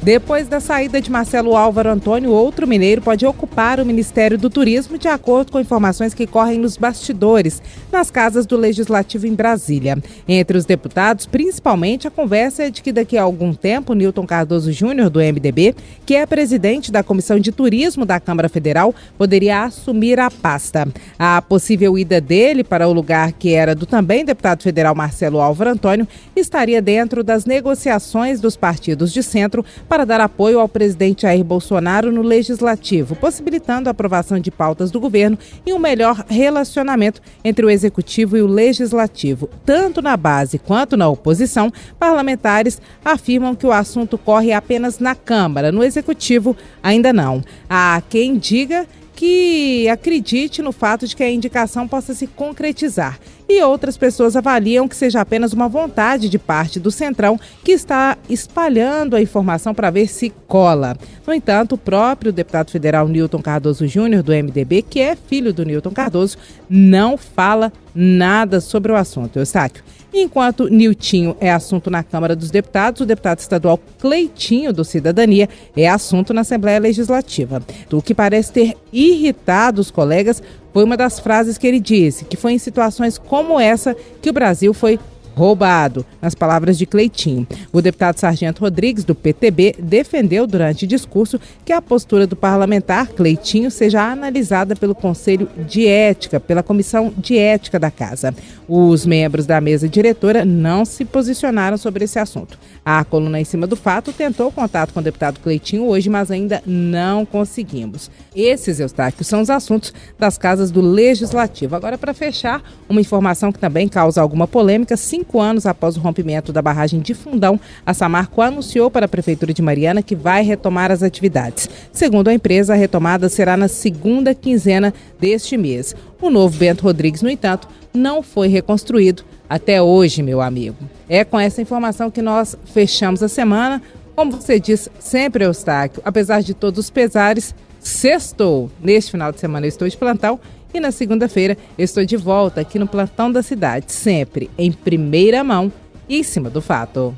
Depois da saída de Marcelo Álvaro Antônio, outro mineiro pode ocupar o Ministério do Turismo, de acordo com informações que correm nos bastidores, nas casas do Legislativo em Brasília. Entre os deputados, principalmente, a conversa é de que daqui a algum tempo, Newton Cardoso Júnior, do MDB, que é presidente da Comissão de Turismo da Câmara Federal, poderia assumir a pasta. A possível ida dele para o lugar que era do também deputado federal Marcelo Álvaro Antônio estaria dentro das negociações dos partidos de centro para dar apoio ao presidente Jair Bolsonaro no legislativo, possibilitando a aprovação de pautas do governo e um melhor relacionamento entre o executivo e o legislativo. Tanto na base quanto na oposição, parlamentares afirmam que o assunto corre apenas na Câmara, no executivo ainda não. Há quem diga que acredite no fato de que a indicação possa se concretizar. E outras pessoas avaliam que seja apenas uma vontade de parte do Centrão que está espalhando a informação para ver se cola. No entanto, o próprio deputado federal Newton Cardoso Júnior, do MDB, que é filho do Newton Cardoso, não fala nada sobre o assunto. Eustáquio. Enquanto Niltinho é assunto na Câmara dos Deputados, o deputado estadual Cleitinho, do Cidadania, é assunto na Assembleia Legislativa. O que parece ter irritado os colegas foi uma das frases que ele disse, que foi em situações como essa que o Brasil foi roubado, nas palavras de Cleitinho. O deputado Sargento Rodrigues, do PTB, defendeu durante discurso que a postura do parlamentar Cleitinho seja analisada pelo Conselho de Ética, pela Comissão de Ética da Casa. Os membros da mesa diretora não se posicionaram sobre esse assunto. A coluna em cima do fato tentou contato com o deputado Cleitinho hoje, mas ainda não conseguimos. Esses, Eustáquio, são os assuntos das casas do Legislativo. Agora, para fechar, uma informação que também causa alguma polêmica, cinco anos após o rompimento da barragem de Fundão, a Samarco anunciou para a Prefeitura de Mariana que vai retomar as atividades. Segundo a empresa, a retomada será na segunda quinzena deste mês. O novo Bento Rodrigues, no entanto, não foi reconstruído até hoje, meu amigo. É com essa informação que nós fechamos a semana. Como você diz, sempre Eustáquio, apesar de todos os pesares, sextou. Neste final de semana eu estou de plantão e na segunda-feira estou de volta aqui no Plantão da Cidade, sempre em primeira mão e em cima do fato.